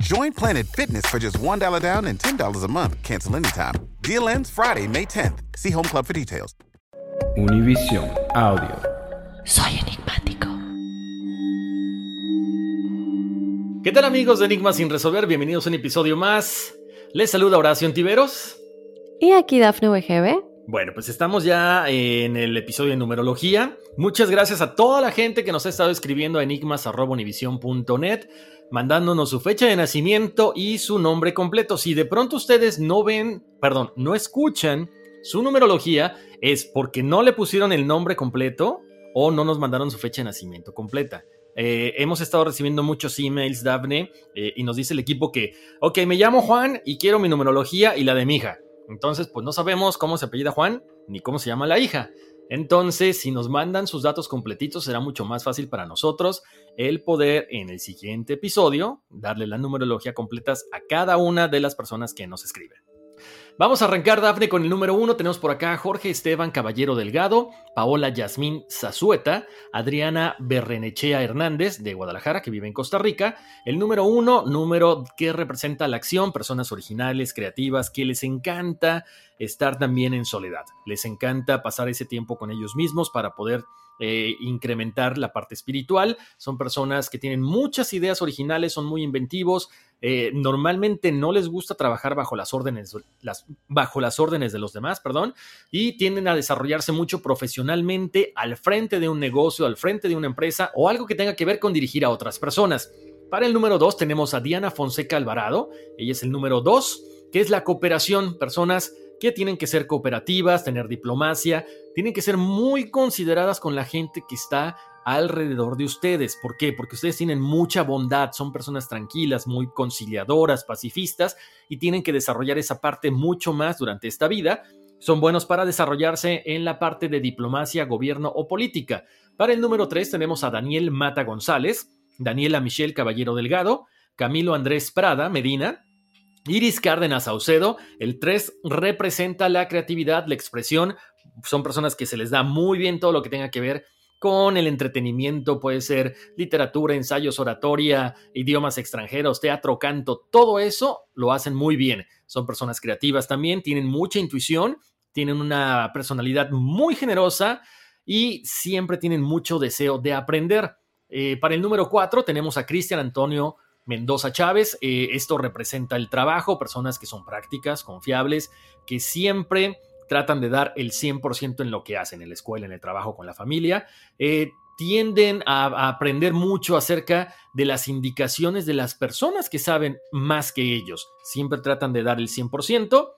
Join Planet Fitness for just $1 down and $10 a month. Cancel anytime. Deal ends Friday, May 10th. See Home Club for details. Univision Audio. Soy enigmático. ¿Qué tal amigos de Enigmas sin resolver? Bienvenidos a un episodio más. Les saluda Horacio Antiveros. Y aquí Dafne WGB. Bueno, pues estamos ya en el episodio de numerología. Muchas gracias a toda la gente que nos ha estado escribiendo a enigmas.univision.net, mandándonos su fecha de nacimiento y su nombre completo. Si de pronto ustedes no ven, perdón, no escuchan su numerología, es porque no le pusieron el nombre completo o no nos mandaron su fecha de nacimiento completa. Eh, hemos estado recibiendo muchos emails, Daphne, eh, y nos dice el equipo que, ok, me llamo Juan y quiero mi numerología y la de mi hija. Entonces, pues no sabemos cómo se apellida Juan ni cómo se llama la hija. Entonces, si nos mandan sus datos completitos, será mucho más fácil para nosotros el poder en el siguiente episodio darle la numerología completas a cada una de las personas que nos escriben. Vamos a arrancar, Dafne, con el número uno. Tenemos por acá a Jorge Esteban Caballero Delgado, Paola Yasmín Zazueta, Adriana Berrenechea Hernández de Guadalajara, que vive en Costa Rica. El número uno, número que representa la acción, personas originales, creativas, que les encanta estar también en soledad. Les encanta pasar ese tiempo con ellos mismos para poder eh, incrementar la parte espiritual. Son personas que tienen muchas ideas originales, son muy inventivos. eh, normalmente no les gusta trabajar bajo las órdenes, bajo las órdenes de los demás, perdón, y tienden a desarrollarse mucho profesionalmente al frente de un negocio, al frente de una empresa o algo que tenga que ver con dirigir a otras personas. Para el número dos tenemos a Diana Fonseca Alvarado. Ella es el número dos, que es la cooperación. Personas que tienen que ser cooperativas, tener diplomacia, tienen que ser muy consideradas con la gente que está alrededor de ustedes. ¿Por qué? Porque ustedes tienen mucha bondad, son personas tranquilas, muy conciliadoras, pacifistas y tienen que desarrollar esa parte mucho más durante esta vida. Son buenos para desarrollarse en la parte de diplomacia, gobierno o política. Para el número 3 tenemos a Daniel Mata González, Daniela Michelle Caballero Delgado, Camilo Andrés Prada Medina, Iris Cárdenas Saucedo, el 3 representa la creatividad, la expresión. Son personas que se les da muy bien todo lo que tenga que ver con el entretenimiento, puede ser literatura, ensayos, oratoria, idiomas extranjeros, teatro, canto, todo eso lo hacen muy bien. Son personas creativas también, tienen mucha intuición, tienen una personalidad muy generosa y siempre tienen mucho deseo de aprender. Eh, para el número 4 tenemos a Cristian Antonio Mendoza Chávez. Eh, esto representa el trabajo, personas que son prácticas, confiables, que siempre tratan de dar el 100% en lo que hacen, en la escuela, en el trabajo, con la familia. Eh, tienden a, a, aprender mucho acerca de las indicaciones de las personas que saben más que ellos. Siempre tratan de dar el 100%.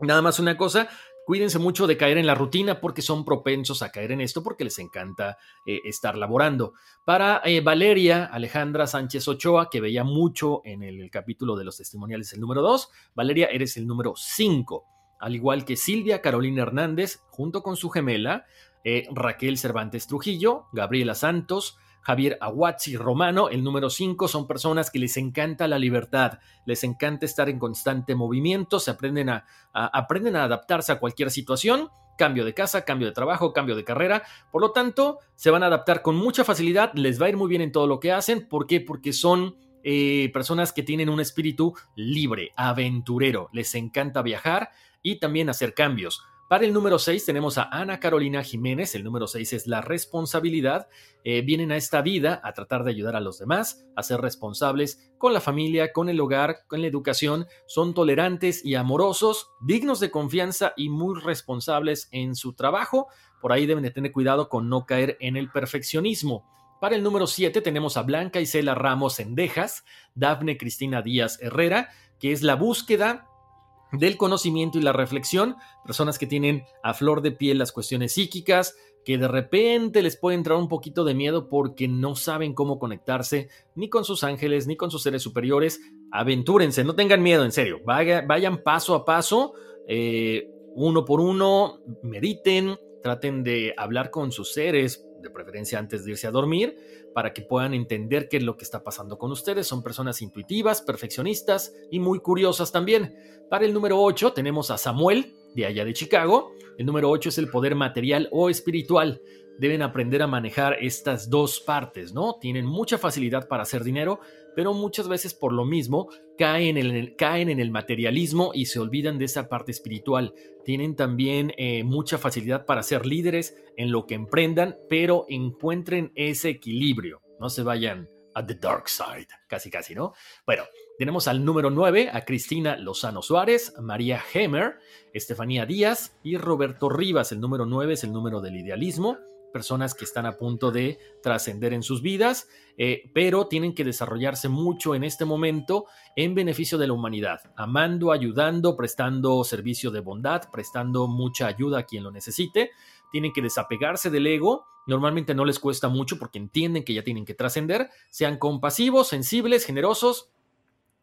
Nada más una cosa, cuídense mucho de caer en la rutina porque son propensos a caer en esto porque les encanta eh, estar laborando. Para eh, Valeria Alejandra Sánchez Ochoa, que veía mucho en el, capítulo de los testimoniales, el número 2, Valeria, eres el número 5. al igual que Silvia Carolina Hernández, junto con su gemela, eh, Raquel Cervantes Trujillo, Gabriela Santos, Javier Aguazzi Romano, el número 5, son personas que les encanta la libertad, les encanta estar en constante movimiento, se aprenden a, aprenden a adaptarse a cualquier situación, cambio de casa, cambio de trabajo, cambio de carrera, por lo tanto, se van a adaptar con mucha facilidad, les va a ir muy bien en todo lo que hacen, ¿por qué? Porque son eh, personas que tienen un espíritu libre, aventurero, les encanta viajar y también hacer cambios. Para el número 6 tenemos a Ana Carolina Jiménez, el número 6 es la responsabilidad. Eh, vienen a esta vida a tratar de ayudar a los demás, a ser responsables con la familia, con el hogar, con la educación, son tolerantes y amorosos, dignos de confianza y muy responsables en su trabajo. Por ahí deben de tener cuidado con no caer en el perfeccionismo. Para el número 7 tenemos a Blanca Isela Ramos Endejas, Dafne Cristina Díaz Herrera, que es la búsqueda del conocimiento y la reflexión, personas que tienen a flor de piel las cuestiones psíquicas, que de repente les puede entrar un poquito de miedo porque no saben cómo conectarse ni con sus ángeles ni con sus seres superiores. Aventúrense, no tengan miedo, en serio, vayan paso a paso, eh, uno por uno, mediten, traten de hablar con sus seres, de preferencia antes de irse a dormir, para que puedan entender qué es lo que está pasando con ustedes. Son personas intuitivas, perfeccionistas y muy curiosas también. Para el número 8 tenemos a Samuel, de allá de Chicago. El número 8 es el poder material o espiritual. Deben aprender a manejar estas dos partes, ¿no? Tienen mucha facilidad para hacer dinero, pero muchas veces por lo mismo caen en el, caen en el materialismo y se olvidan de esa parte espiritual. Tienen también eh, mucha facilidad para ser líderes en lo que emprendan, pero encuentren ese equilibrio. No se vayan a the dark side, casi casi, ¿no? Bueno, tenemos al número 9 a Cristina Lozano Suárez, María Hemer, Estefanía Díaz y Roberto Rivas. El número 9 es el número del idealismo personas que están a punto de trascender en sus vidas, eh, pero tienen que desarrollarse mucho en este momento en beneficio de la humanidad, amando, ayudando, prestando servicio de bondad, prestando mucha ayuda a quien lo necesite. Tienen que desapegarse del ego. Normalmente no les cuesta mucho porque entienden que ya tienen que trascender. Sean compasivos, sensibles, generosos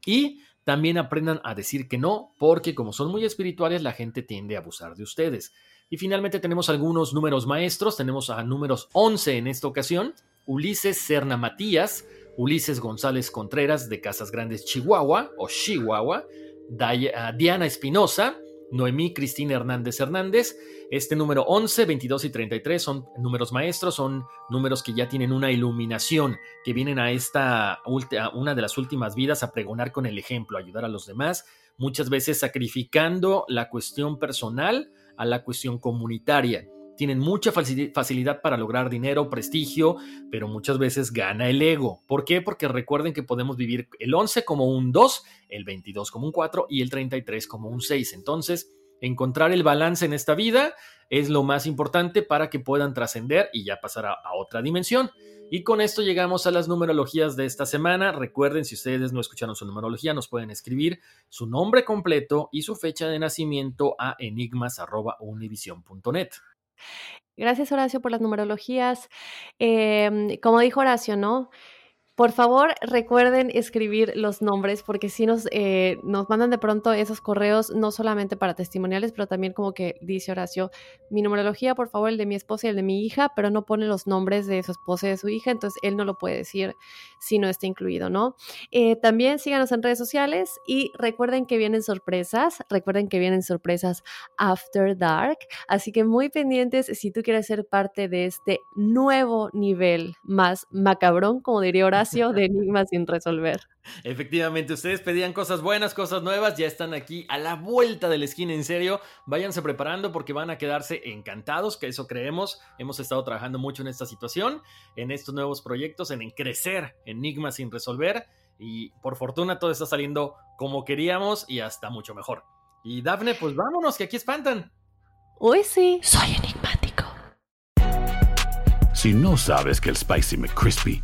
y también aprendan a decir que no, porque como son muy espirituales, la gente tiende a abusar de ustedes. Y finalmente tenemos algunos números maestros. Tenemos a números 11 en esta ocasión. Ulises Serna Matías, Ulises González Contreras de Casas Grandes, Chihuahua o Chihuahua, ah, Diana Espinosa, Noemí Cristina Hernández Hernández. Este número 11, 22 y 33 son números maestros, son números que ya tienen una iluminación, que vienen a esta una de las últimas vidas a pregonar con el ejemplo, ayudar a los demás, muchas veces sacrificando la cuestión personal a la cuestión comunitaria. Tienen mucha facilidad para lograr dinero, prestigio, pero muchas veces gana el ego. ¿Por qué? Porque recuerden que podemos vivir el 11 como un 2, el 22 como un 4 y el 33 como un 6. Entonces, encontrar el balance en esta vida es lo más importante para que puedan trascender y ya pasar a otra dimensión. Y con esto llegamos a las numerologías de esta semana. Recuerden, si ustedes no escucharon su numerología, nos pueden escribir su nombre completo y su fecha de nacimiento a enigmas.univision.net. Gracias, Horacio, por las numerologías. Em, como dijo Horacio, ¿no? Por favor, recuerden escribir los nombres porque si nos, eh, nos mandan de pronto esos correos, no solamente para testimoniales, pero también como que dice Horacio, mi numerología, por favor, el de mi esposa y el de mi hija, pero no pone los nombres de su esposa y de su hija, entonces él no lo puede decir si no está incluido, ¿no? Eh, también síganos en redes sociales y recuerden que vienen sorpresas, recuerden que vienen sorpresas After Dark, así que muy pendientes si tú quieres ser parte de este nuevo nivel más macabrón, como diría Horacio de enigmas sin resolver. Efectivamente, ustedes pedían cosas buenas, cosas nuevas, ya están aquí a la vuelta de la esquina, en serio. Váyanse preparando porque van a quedarse encantados, que eso creemos. Hemos estado trabajando mucho en esta situación, en estos nuevos proyectos, en, crecer enigmas sin resolver. Y por fortuna todo está saliendo como queríamos y hasta mucho mejor. Y Dafne, pues vámonos, que aquí espantan. Uy, sí. Soy enigmático. Si no sabes que el Spicy McCrispy